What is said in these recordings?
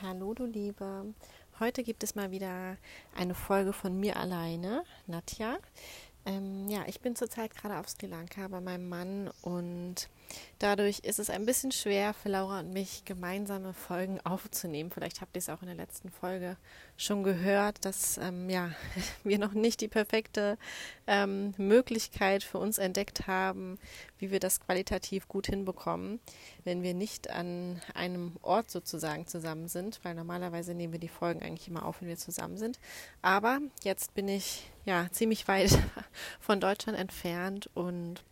Hallo du Liebe. Heute gibt es mal wieder eine Folge von mir alleine, Nadja. Ähm, ja, ich bin zurzeit gerade auf Sri Lanka bei meinem Mann und dadurch ist es ein bisschen schwer für Laura und mich gemeinsame Folgen aufzunehmen. Vielleicht habt ihr es auch in der letzten Folge schon gehört, dass ähm, ja, wir noch nicht die perfekte ähm, Möglichkeit für uns entdeckt haben, wie wir das qualitativ gut hinbekommen, wenn wir nicht an einem Ort sozusagen zusammen sind, weil normalerweise nehmen wir die Folgen eigentlich immer auf, wenn wir zusammen sind. Aber jetzt bin ich ja ziemlich weit von Deutschland entfernt und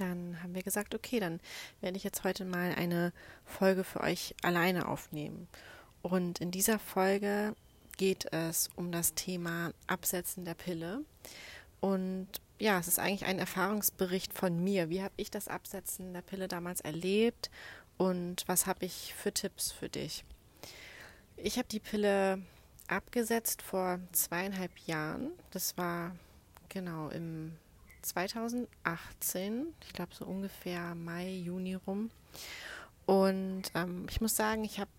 dann haben wir gesagt, okay, dann werde ich jetzt heute mal eine Folge für euch alleine aufnehmen. Und in dieser Folge geht es um das Thema Absetzen der Pille. Und ja, es ist eigentlich ein Erfahrungsbericht von mir. Wie habe ich das Absetzen der Pille damals erlebt und was habe ich für Tipps für dich? Ich habe die Pille abgesetzt vor zweieinhalb Jahren. Das war genau im 2018, ich glaube so ungefähr Mai, Juni rum. Und ähm, ich muss sagen, ich habe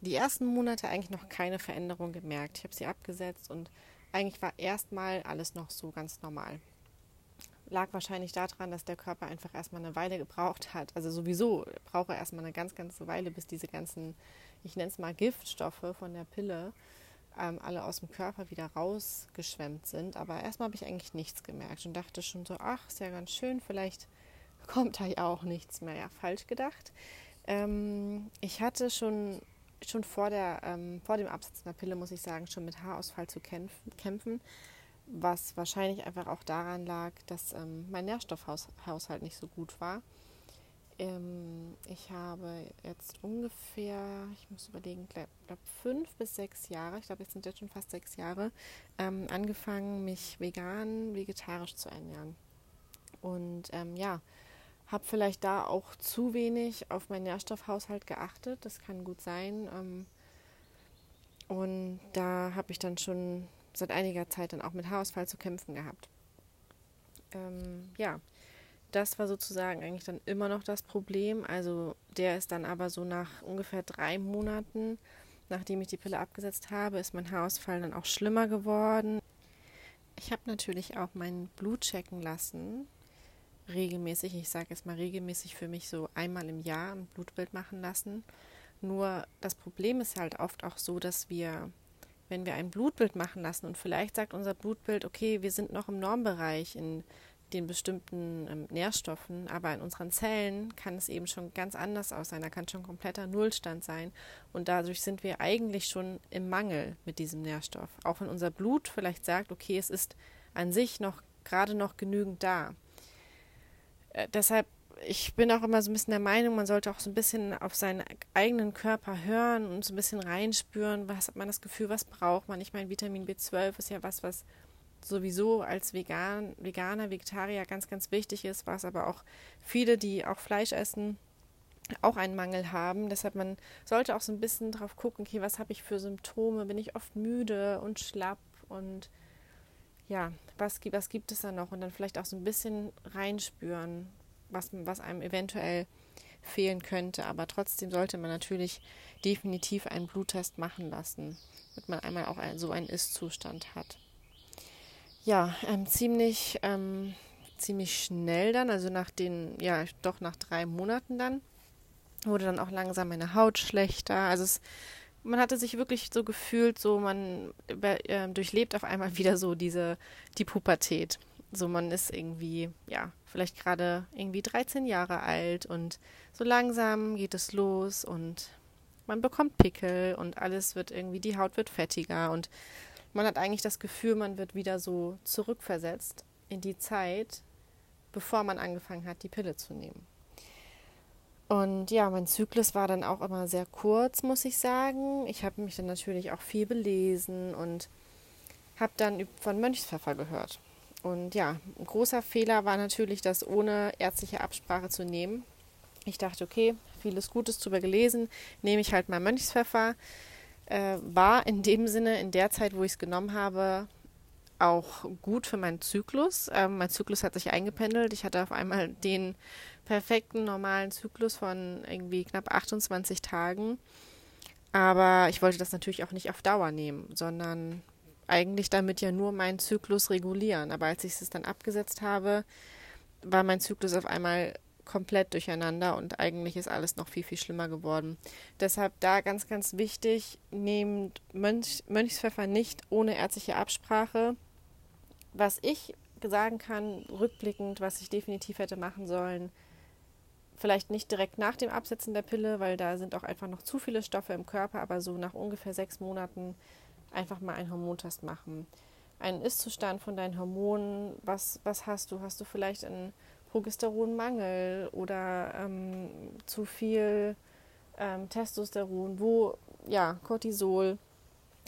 die ersten Monate eigentlich noch keine Veränderung gemerkt. Ich habe sie abgesetzt und eigentlich war erstmal alles noch so ganz normal. Lag wahrscheinlich daran, dass der Körper einfach erstmal eine Weile gebraucht hat. Also sowieso braucht er erstmal eine ganz, ganze Weile, bis diese ganzen, ich nenne es mal Giftstoffe von der Pille, ähm, alle aus dem Körper wieder rausgeschwemmt sind. Aber erstmal habe ich eigentlich nichts gemerkt und dachte schon so, ach, ist ja ganz schön, vielleicht kommt da ja auch nichts mehr. Ja, falsch gedacht. Ähm, ich hatte schon, schon vor, der, ähm, vor dem Absetzen der Pille, muss ich sagen, schon mit Haarausfall zu kämpfen. kämpfen was wahrscheinlich einfach auch daran lag, dass ähm, mein Nährstoffhaushalt nicht so gut war. Ähm, ich habe jetzt ungefähr, ich muss überlegen, ich glaube fünf bis sechs Jahre, ich glaube jetzt sind jetzt schon fast sechs Jahre, ähm, angefangen, mich vegan, vegetarisch zu ernähren. Und ähm, ja, habe vielleicht da auch zu wenig auf meinen Nährstoffhaushalt geachtet, das kann gut sein. Ähm, und da habe ich dann schon seit einiger Zeit dann auch mit Haarausfall zu kämpfen gehabt. Ähm, ja, das war sozusagen eigentlich dann immer noch das Problem. Also der ist dann aber so nach ungefähr drei Monaten, nachdem ich die Pille abgesetzt habe, ist mein Haarausfall dann auch schlimmer geworden. Ich habe natürlich auch mein Blut checken lassen, regelmäßig. Ich sage jetzt mal regelmäßig für mich so einmal im Jahr ein Blutbild machen lassen. Nur das Problem ist halt oft auch so, dass wir, wenn wir ein Blutbild machen lassen und vielleicht sagt unser Blutbild, okay, wir sind noch im Normbereich in den bestimmten ähm, Nährstoffen, aber in unseren Zellen kann es eben schon ganz anders aus sein. Da kann schon kompletter Nullstand sein und dadurch sind wir eigentlich schon im Mangel mit diesem Nährstoff. Auch wenn unser Blut vielleicht sagt, okay, es ist an sich noch gerade noch genügend da. Äh, deshalb, ich bin auch immer so ein bisschen der Meinung, man sollte auch so ein bisschen auf seinen eigenen Körper hören und so ein bisschen reinspüren, was hat man das Gefühl, was braucht man. Ich meine, Vitamin B12 ist ja was, was sowieso als Vegan, Veganer, Vegetarier ganz, ganz wichtig ist, was aber auch viele, die auch Fleisch essen, auch einen Mangel haben. Deshalb man sollte auch so ein bisschen drauf gucken, okay, was habe ich für Symptome? Bin ich oft müde und schlapp und ja, was, was gibt es da noch? Und dann vielleicht auch so ein bisschen reinspüren, was, was einem eventuell fehlen könnte. Aber trotzdem sollte man natürlich definitiv einen Bluttest machen lassen, damit man einmal auch so einen Ist-Zustand hat ja, ähm, ziemlich, ähm, ziemlich schnell dann, also nach den, ja, doch nach drei Monaten dann, wurde dann auch langsam meine Haut schlechter. Also es, man hatte sich wirklich so gefühlt, so man äh, durchlebt auf einmal wieder so diese, die Pubertät. So man ist irgendwie, ja, vielleicht gerade irgendwie 13 Jahre alt und so langsam geht es los und man bekommt Pickel und alles wird irgendwie, die Haut wird fettiger und man hat eigentlich das Gefühl, man wird wieder so zurückversetzt in die Zeit, bevor man angefangen hat, die Pille zu nehmen. Und ja, mein Zyklus war dann auch immer sehr kurz, muss ich sagen. Ich habe mich dann natürlich auch viel belesen und habe dann von Mönchspfeffer gehört. Und ja, ein großer Fehler war natürlich, das ohne ärztliche Absprache zu nehmen. Ich dachte, okay, vieles Gutes drüber gelesen, nehme ich halt mal Mönchspfeffer. Äh, war in dem Sinne, in der Zeit, wo ich es genommen habe, auch gut für meinen Zyklus. Ähm, mein Zyklus hat sich eingependelt. Ich hatte auf einmal den perfekten normalen Zyklus von irgendwie knapp 28 Tagen. Aber ich wollte das natürlich auch nicht auf Dauer nehmen, sondern eigentlich damit ja nur meinen Zyklus regulieren. Aber als ich es dann abgesetzt habe, war mein Zyklus auf einmal komplett durcheinander und eigentlich ist alles noch viel, viel schlimmer geworden. Deshalb da ganz, ganz wichtig, nehmt Mönch, Mönchspfeffer nicht ohne ärztliche Absprache. Was ich sagen kann, rückblickend, was ich definitiv hätte machen sollen, vielleicht nicht direkt nach dem Absetzen der Pille, weil da sind auch einfach noch zu viele Stoffe im Körper, aber so nach ungefähr sechs Monaten einfach mal einen Hormontest machen. Einen Ist-Zustand von deinen Hormonen, was, was hast du? Hast du vielleicht einen Progesteronmangel oder ähm, zu viel ähm, Testosteron, wo, ja, Cortisol,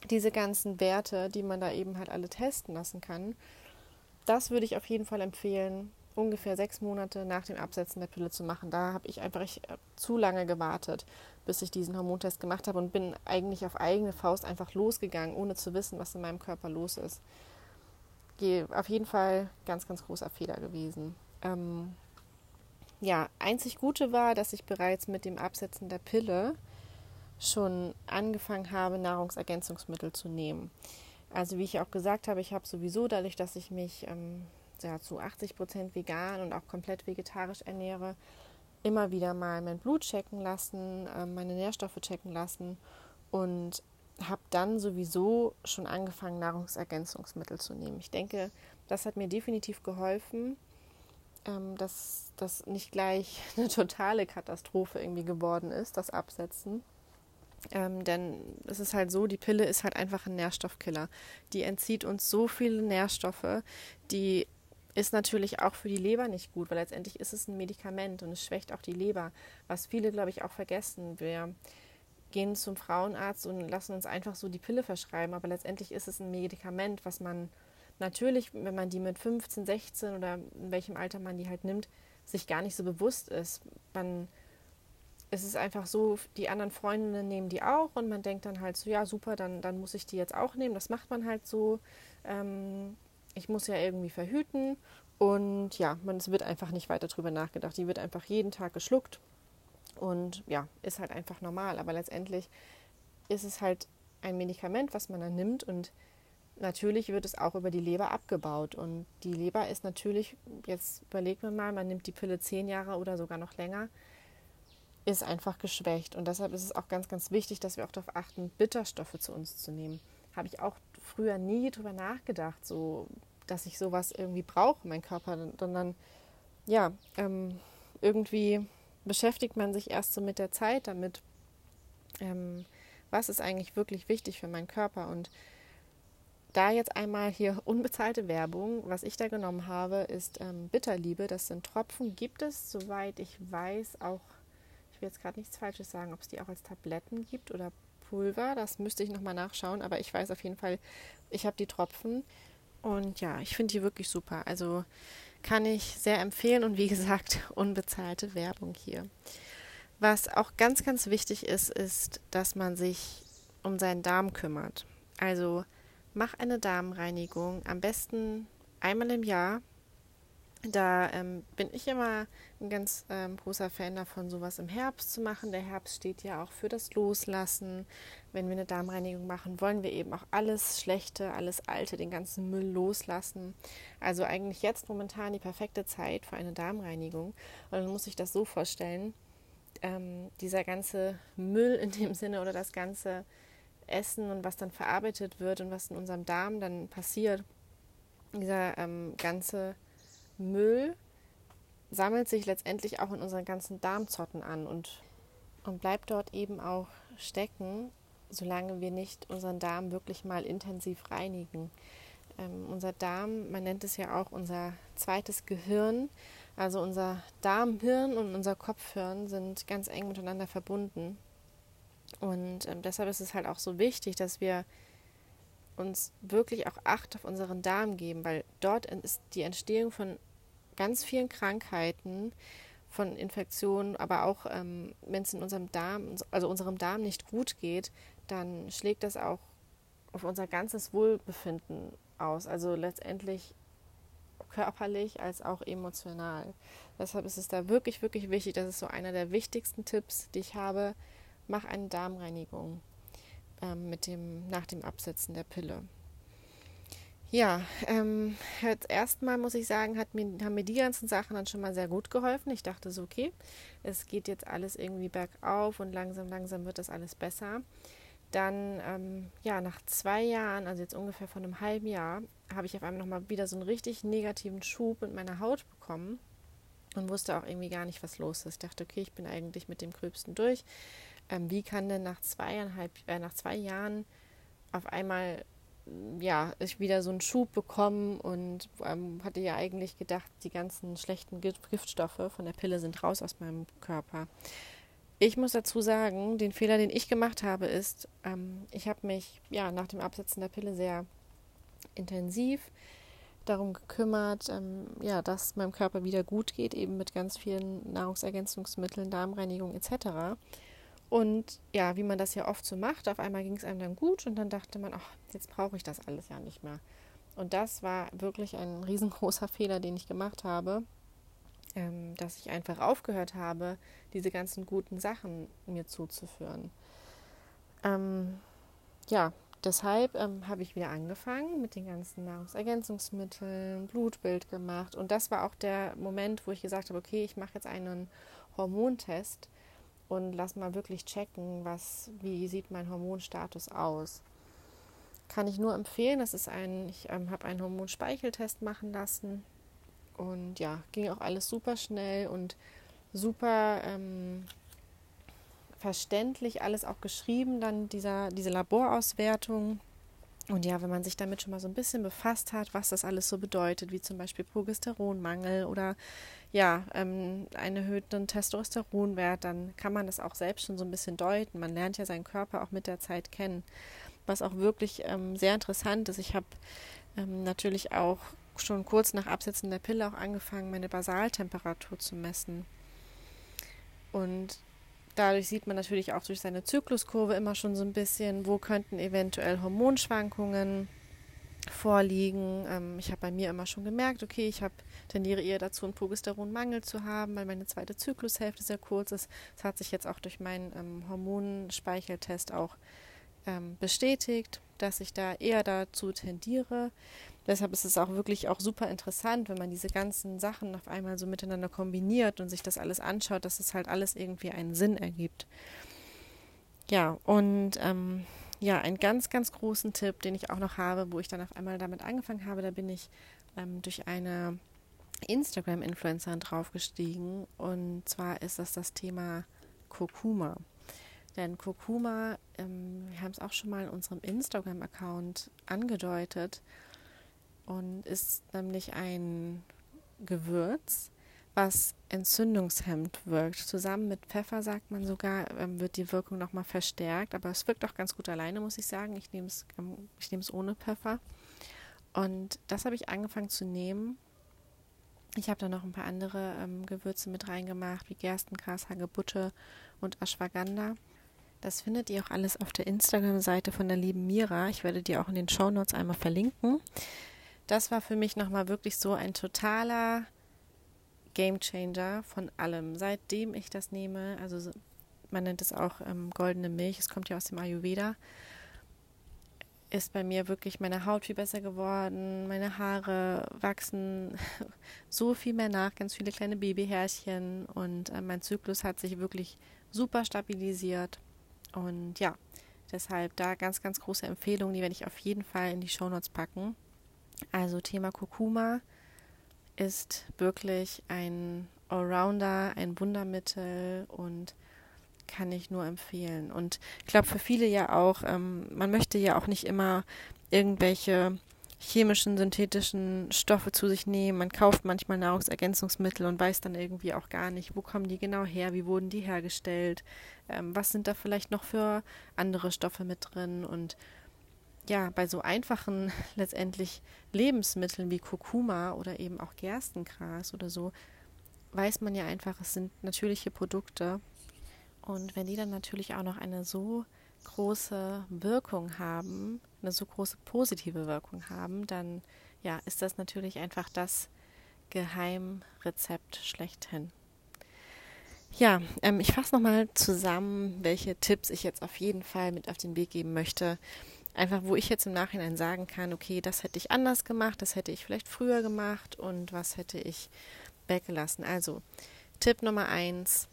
diese ganzen Werte, die man da eben halt alle testen lassen kann. Das würde ich auf jeden Fall empfehlen, ungefähr sechs Monate nach dem Absetzen der Pille zu machen. Da habe ich einfach ich, äh, zu lange gewartet, bis ich diesen Hormontest gemacht habe und bin eigentlich auf eigene Faust einfach losgegangen, ohne zu wissen, was in meinem Körper los ist. Auf jeden Fall ganz, ganz großer Fehler gewesen. Ähm, ja, einzig Gute war, dass ich bereits mit dem Absetzen der Pille schon angefangen habe, Nahrungsergänzungsmittel zu nehmen. Also wie ich auch gesagt habe, ich habe sowieso dadurch, dass ich mich ähm, ja, zu 80 Prozent vegan und auch komplett vegetarisch ernähre, immer wieder mal mein Blut checken lassen, äh, meine Nährstoffe checken lassen und habe dann sowieso schon angefangen, Nahrungsergänzungsmittel zu nehmen. Ich denke, das hat mir definitiv geholfen, ähm, dass das nicht gleich eine totale Katastrophe irgendwie geworden ist, das Absetzen. Ähm, denn es ist halt so, die Pille ist halt einfach ein Nährstoffkiller. Die entzieht uns so viele Nährstoffe, die ist natürlich auch für die Leber nicht gut, weil letztendlich ist es ein Medikament und es schwächt auch die Leber, was viele, glaube ich, auch vergessen. Wir gehen zum Frauenarzt und lassen uns einfach so die Pille verschreiben, aber letztendlich ist es ein Medikament, was man natürlich, wenn man die mit 15, 16 oder in welchem Alter man die halt nimmt, sich gar nicht so bewusst ist. Man, es ist einfach so, die anderen Freundinnen nehmen die auch und man denkt dann halt so, ja super, dann, dann muss ich die jetzt auch nehmen. Das macht man halt so. Ähm, ich muss ja irgendwie verhüten und ja, man, es wird einfach nicht weiter drüber nachgedacht. Die wird einfach jeden Tag geschluckt und ja, ist halt einfach normal. Aber letztendlich ist es halt ein Medikament, was man dann nimmt und natürlich wird es auch über die Leber abgebaut. Und die Leber ist natürlich, jetzt überlegt man mal, man nimmt die Pille zehn Jahre oder sogar noch länger, ist einfach geschwächt. Und deshalb ist es auch ganz, ganz wichtig, dass wir auch darauf achten, Bitterstoffe zu uns zu nehmen. Habe ich auch früher nie drüber nachgedacht, so dass ich sowas irgendwie brauche, mein Körper. Sondern ja, ähm, irgendwie beschäftigt man sich erst so mit der Zeit damit, ähm, was ist eigentlich wirklich wichtig für meinen Körper und da jetzt einmal hier unbezahlte Werbung. Was ich da genommen habe, ist ähm, Bitterliebe. Das sind Tropfen. Gibt es, soweit ich weiß, auch, ich will jetzt gerade nichts Falsches sagen, ob es die auch als Tabletten gibt oder Pulver. Das müsste ich nochmal nachschauen. Aber ich weiß auf jeden Fall, ich habe die Tropfen. Und ja, ich finde die wirklich super. Also kann ich sehr empfehlen. Und wie gesagt, unbezahlte Werbung hier. Was auch ganz, ganz wichtig ist, ist, dass man sich um seinen Darm kümmert. Also mach eine Darmreinigung, am besten einmal im Jahr. Da ähm, bin ich immer ein ganz ähm, großer Fan davon, sowas im Herbst zu machen. Der Herbst steht ja auch für das Loslassen. Wenn wir eine Darmreinigung machen, wollen wir eben auch alles Schlechte, alles Alte, den ganzen Müll loslassen. Also eigentlich jetzt momentan die perfekte Zeit für eine Darmreinigung. Und dann muss ich das so vorstellen, ähm, dieser ganze Müll in dem Sinne oder das ganze essen und was dann verarbeitet wird und was in unserem Darm dann passiert, dieser ähm, ganze Müll sammelt sich letztendlich auch in unseren ganzen Darmzotten an und, und bleibt dort eben auch stecken, solange wir nicht unseren Darm wirklich mal intensiv reinigen. Ähm, unser Darm, man nennt es ja auch unser zweites Gehirn, Also unser Darmhirn und unser Kopfhirn sind ganz eng miteinander verbunden. Und ähm, deshalb ist es halt auch so wichtig, dass wir uns wirklich auch Acht auf unseren Darm geben, weil dort ist die Entstehung von ganz vielen Krankheiten, von Infektionen, aber auch ähm, wenn es in unserem Darm, also unserem Darm nicht gut geht, dann schlägt das auch auf unser ganzes Wohlbefinden aus. Also letztendlich körperlich als auch emotional. Deshalb ist es da wirklich, wirklich wichtig. Das ist so einer der wichtigsten Tipps, die ich habe. Mach eine Darmreinigung ähm, mit dem, nach dem Absetzen der Pille. Ja, ähm, erstmal muss ich sagen, hat mir, haben mir die ganzen Sachen dann schon mal sehr gut geholfen. Ich dachte so, okay, es geht jetzt alles irgendwie bergauf und langsam, langsam wird das alles besser. Dann, ähm, ja, nach zwei Jahren, also jetzt ungefähr von einem halben Jahr, habe ich auf einmal nochmal wieder so einen richtig negativen Schub mit meiner Haut bekommen und wusste auch irgendwie gar nicht, was los ist. Ich dachte, okay, ich bin eigentlich mit dem Gröbsten durch. Ähm, wie kann denn nach zweieinhalb, äh, nach zwei Jahren auf einmal ja, ich wieder so einen Schub bekommen und ähm, hatte ja eigentlich gedacht, die ganzen schlechten Giftstoffe von der Pille sind raus aus meinem Körper. Ich muss dazu sagen, den Fehler, den ich gemacht habe, ist, ähm, ich habe mich ja nach dem Absetzen der Pille sehr intensiv darum gekümmert, ähm, ja, dass meinem Körper wieder gut geht, eben mit ganz vielen Nahrungsergänzungsmitteln, Darmreinigung etc. Und ja, wie man das ja oft so macht, auf einmal ging es einem dann gut und dann dachte man, ach, jetzt brauche ich das alles ja nicht mehr. Und das war wirklich ein riesengroßer Fehler, den ich gemacht habe, ähm, dass ich einfach aufgehört habe, diese ganzen guten Sachen mir zuzuführen. Ähm, ja, deshalb ähm, habe ich wieder angefangen mit den ganzen Nahrungsergänzungsmitteln, Blutbild gemacht. Und das war auch der Moment, wo ich gesagt habe, okay, ich mache jetzt einen Hormontest und lass mal wirklich checken, was, wie sieht mein Hormonstatus aus. Kann ich nur empfehlen. Das ist ein, ich ähm, habe einen Hormonspeicheltest machen lassen und ja, ging auch alles super schnell und super ähm, verständlich, alles auch geschrieben, dann dieser, diese Laborauswertung. Und ja, wenn man sich damit schon mal so ein bisschen befasst hat, was das alles so bedeutet, wie zum Beispiel Progesteronmangel oder ja, ähm, einen erhöhten Testosteronwert, dann kann man das auch selbst schon so ein bisschen deuten. Man lernt ja seinen Körper auch mit der Zeit kennen. Was auch wirklich ähm, sehr interessant ist, ich habe ähm, natürlich auch schon kurz nach Absetzen der Pille auch angefangen, meine Basaltemperatur zu messen. Und dadurch sieht man natürlich auch durch seine Zykluskurve immer schon so ein bisschen, wo könnten eventuell Hormonschwankungen vorliegen. Ähm, ich habe bei mir immer schon gemerkt, okay, ich habe tendiere eher dazu, einen Progesteronmangel zu haben, weil meine zweite Zyklushälfte sehr kurz ist. Das hat sich jetzt auch durch meinen ähm, Hormonspeicheltest auch ähm, bestätigt, dass ich da eher dazu tendiere. Deshalb ist es auch wirklich auch super interessant, wenn man diese ganzen Sachen auf einmal so miteinander kombiniert und sich das alles anschaut, dass es halt alles irgendwie einen Sinn ergibt. Ja, und ähm, ja, einen ganz, ganz großen Tipp, den ich auch noch habe, wo ich dann auf einmal damit angefangen habe, da bin ich ähm, durch eine Instagram-Influencerin draufgestiegen. Und zwar ist das das Thema Kurkuma. Denn Kurkuma, ähm, wir haben es auch schon mal in unserem Instagram-Account angedeutet und ist nämlich ein Gewürz, was entzündungshemmend wirkt. Zusammen mit Pfeffer, sagt man sogar, ähm, wird die Wirkung nochmal verstärkt. Aber es wirkt auch ganz gut alleine, muss ich sagen. Ich nehme es ähm, ich ohne Pfeffer. Und das habe ich angefangen zu nehmen. Ich habe da noch ein paar andere ähm, Gewürze mit reingemacht, wie Gerstengras, Hagebutte und Ashwagandha. Das findet ihr auch alles auf der Instagram-Seite von der lieben Mira. Ich werde die auch in den Show Notes einmal verlinken. Das war für mich nochmal wirklich so ein totaler Game Changer von allem. Seitdem ich das nehme, also man nennt es auch ähm, goldene Milch, es kommt ja aus dem Ayurveda, ist bei mir wirklich meine Haut viel besser geworden, meine Haare wachsen so viel mehr nach, ganz viele kleine Babyhärchen und äh, mein Zyklus hat sich wirklich super stabilisiert. Und ja, deshalb da ganz, ganz große Empfehlung, die werde ich auf jeden Fall in die Shownotes packen. Also Thema Kurkuma ist wirklich ein Allrounder, ein Wundermittel und kann ich nur empfehlen. Und ich glaube für viele ja auch, ähm, man möchte ja auch nicht immer irgendwelche chemischen, synthetischen Stoffe zu sich nehmen. Man kauft manchmal Nahrungsergänzungsmittel und weiß dann irgendwie auch gar nicht, wo kommen die genau her, wie wurden die hergestellt, ähm, was sind da vielleicht noch für andere Stoffe mit drin und ja, bei so einfachen letztendlich Lebensmitteln wie Kurkuma oder eben auch Gerstengras oder so, weiß man ja einfach, es sind natürliche Produkte. Und wenn die dann natürlich auch noch eine so große Wirkung haben, eine so große positive Wirkung haben, dann ja, ist das natürlich einfach das Geheimrezept schlechthin. Ja, ähm, ich fasse nochmal zusammen, welche Tipps ich jetzt auf jeden Fall mit auf den Weg geben möchte. Einfach, wo ich jetzt im Nachhinein sagen kann, okay, das hätte ich anders gemacht, das hätte ich vielleicht früher gemacht und was hätte ich weggelassen. Also, Tipp Nummer eins,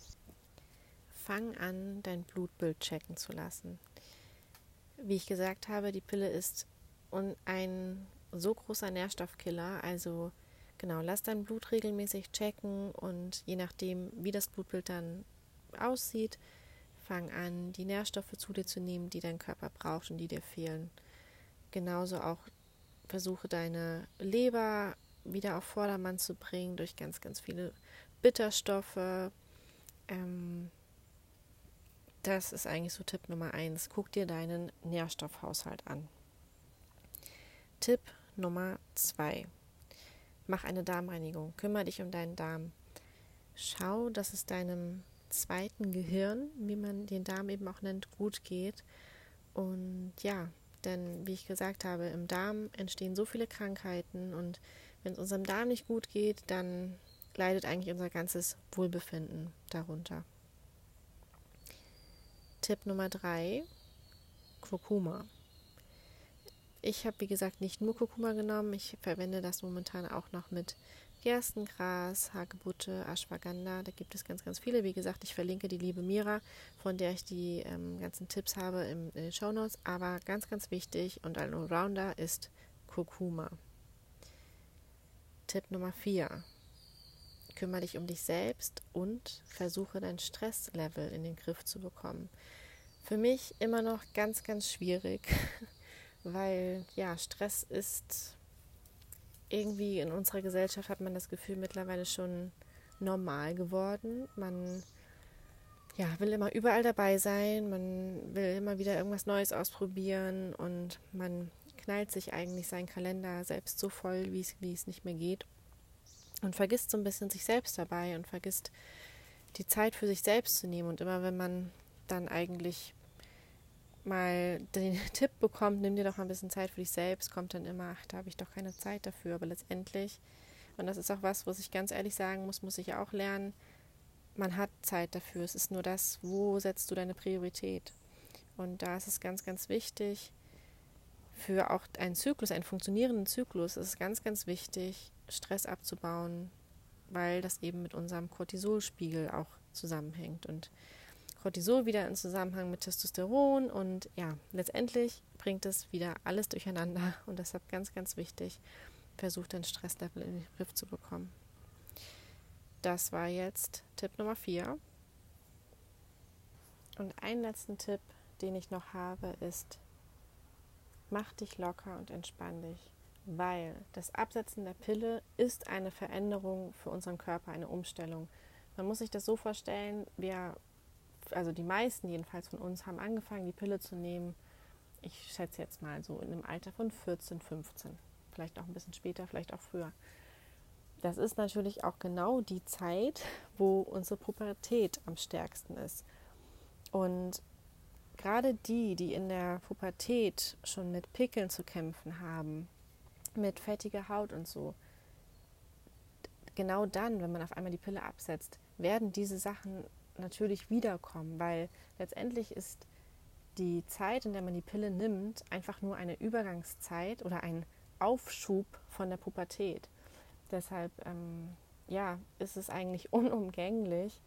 fang an, dein Blutbild checken zu lassen. Wie ich gesagt habe, die Pille ist ein so großer Nährstoffkiller, also genau, lass dein Blut regelmäßig checken und je nachdem, wie das Blutbild dann aussieht, fang an, die Nährstoffe zu dir zu nehmen, die dein Körper braucht und die dir fehlen. Genauso auch versuche deine Leber wieder auf Vordermann zu bringen durch ganz, ganz viele Bitterstoffe. Ähm, das ist eigentlich so Tipp Nummer eins. Guck dir deinen Nährstoffhaushalt an. Tipp Nummer zwei. Mach eine Darmreinigung. Kümmere dich um deinen Darm. Schau, dass es deinem zweiten Gehirn, wie man den Darm eben auch nennt, gut geht. Und ja, denn wie ich gesagt habe, im Darm entstehen so viele Krankheiten und wenn es unserem Darm nicht gut geht, dann leidet eigentlich unser ganzes Wohlbefinden darunter. Tipp Nummer drei: Kurkuma. Ich habe, wie gesagt, nicht nur Kurkuma genommen, ich verwende das momentan auch noch mit Gerstengras, Hagebutte, Ashwagandha. Da gibt es ganz, ganz viele. Wie gesagt, ich verlinke die liebe Mira, von der ich die ähm, ganzen Tipps habe im, in den Show Notes. Aber ganz, ganz wichtig und ein Allrounder ist Kurkuma. Tipp Nummer 4. Kümmere dich um dich selbst und versuche dein Stresslevel in den Griff zu bekommen. Für mich immer noch ganz, ganz schwierig, weil ja, Stress ist irgendwie in unserer Gesellschaft hat man das Gefühl mittlerweile schon normal geworden. Man ja, will immer überall dabei sein, man will immer wieder irgendwas Neues ausprobieren und man knallt sich eigentlich seinen Kalender selbst so voll, wie es, wie es nicht mehr geht. Und vergisst so ein bisschen sich selbst dabei und vergisst die Zeit für sich selbst zu nehmen. Und immer wenn man dann eigentlich mal den Tipp bekommt, nimm dir doch mal ein bisschen Zeit für dich selbst, kommt dann immer, ach, da habe ich doch keine Zeit dafür. Aber letztendlich, und das ist auch was, was ich ganz ehrlich sagen muss, muss ich auch lernen, man hat Zeit dafür. Es ist nur das, wo setzt du deine Priorität. Und da ist es ganz, ganz wichtig, für auch einen Zyklus, einen funktionierenden Zyklus, ist es ganz, ganz wichtig, Stress abzubauen, weil das eben mit unserem Cortisolspiegel auch zusammenhängt. Und Cortisol wieder in Zusammenhang mit Testosteron und ja, letztendlich bringt es wieder alles durcheinander und deshalb ganz, ganz wichtig, versucht den Stresslevel in den Griff zu bekommen. Das war jetzt Tipp Nummer 4. Und einen letzten Tipp, den ich noch habe, ist, mach dich locker und entspann dich, weil das Absetzen der Pille ist eine Veränderung für unseren Körper, eine Umstellung. Man muss sich das so vorstellen, wir also die meisten jedenfalls von uns haben angefangen, die Pille zu nehmen. Ich schätze jetzt mal so in einem Alter von 14, 15. Vielleicht auch ein bisschen später, vielleicht auch früher. Das ist natürlich auch genau die Zeit, wo unsere Pubertät am stärksten ist. Und gerade die, die in der Pubertät schon mit Pickeln zu kämpfen haben, mit fettiger Haut und so, genau dann, wenn man auf einmal die Pille absetzt, werden diese Sachen natürlich wiederkommen, weil letztendlich ist die Zeit, in der man die Pille nimmt, einfach nur eine Übergangszeit oder ein Aufschub von der Pubertät. Deshalb ähm, ja, ist es eigentlich unumgänglich,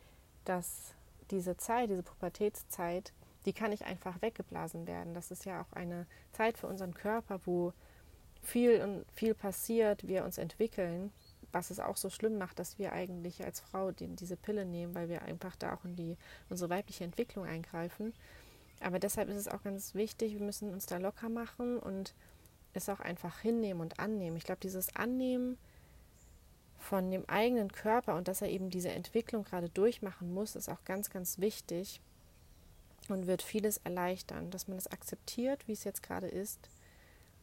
dass diese Zeit, diese Pubertätszeit, die kann nicht einfach weggeblasen werden. Das ist ja auch eine Zeit für unseren Körper, wo viel und viel passiert, wir uns entwickeln was es auch so schlimm macht, dass wir eigentlich als Frau den, diese Pille nehmen, weil wir einfach da auch in die, unsere weibliche Entwicklung eingreifen. Aber deshalb ist es auch ganz wichtig, wir müssen uns da locker machen und es auch einfach hinnehmen und annehmen. Ich glaube, dieses Annehmen von dem eigenen Körper und dass er eben diese Entwicklung gerade durchmachen muss, ist auch ganz, ganz wichtig und wird vieles erleichtern, dass man es akzeptiert, wie es jetzt gerade ist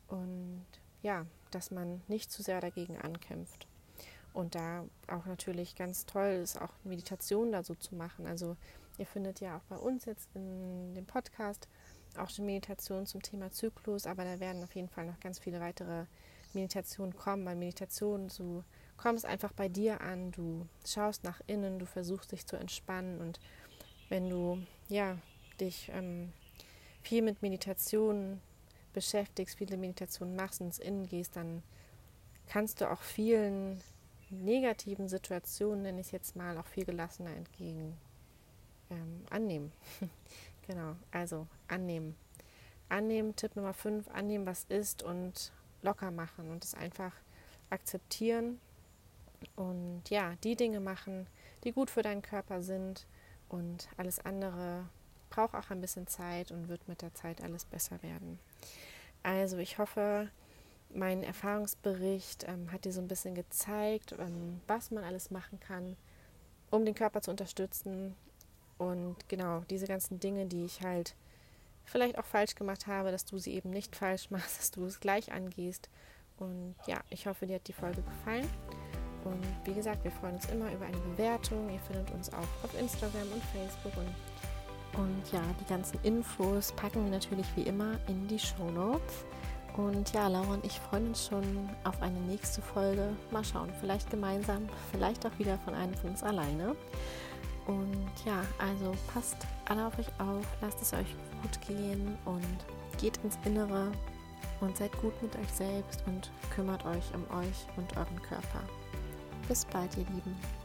und ja, dass man nicht zu sehr dagegen ankämpft. Und da auch natürlich ganz toll ist, auch Meditation dazu zu machen. Also ihr findet ja auch bei uns jetzt in dem Podcast auch die Meditation zum Thema Zyklus, aber da werden auf jeden Fall noch ganz viele weitere Meditationen kommen, weil Meditation, du kommst einfach bei dir an, du schaust nach innen, du versuchst dich zu entspannen und wenn du ja dich ähm, viel mit Meditation beschäftigst, viele Meditationen machst und ins Innen gehst, dann kannst du auch vielen negativen Situationen, nenne ich jetzt mal, auch viel gelassener entgegen ähm, annehmen. genau, also annehmen. Annehmen, Tipp Nummer 5, annehmen, was ist und locker machen und es einfach akzeptieren und ja, die Dinge machen, die gut für deinen Körper sind und alles andere braucht auch ein bisschen Zeit und wird mit der Zeit alles besser werden. Also ich hoffe, mein Erfahrungsbericht ähm, hat dir so ein bisschen gezeigt, ähm, was man alles machen kann, um den Körper zu unterstützen. Und genau diese ganzen Dinge, die ich halt vielleicht auch falsch gemacht habe, dass du sie eben nicht falsch machst, dass du es gleich angehst. Und ja, ich hoffe, dir hat die Folge gefallen. Und wie gesagt, wir freuen uns immer über eine Bewertung. Ihr findet uns auch auf Instagram und Facebook. Und, und ja, die ganzen Infos packen wir natürlich wie immer in die Show Notes. Und ja, Laura und ich freuen uns schon auf eine nächste Folge. Mal schauen, vielleicht gemeinsam, vielleicht auch wieder von einem von uns alleine. Und ja, also passt alle auf euch auf, lasst es euch gut gehen und geht ins Innere und seid gut mit euch selbst und kümmert euch um euch und euren Körper. Bis bald, ihr Lieben.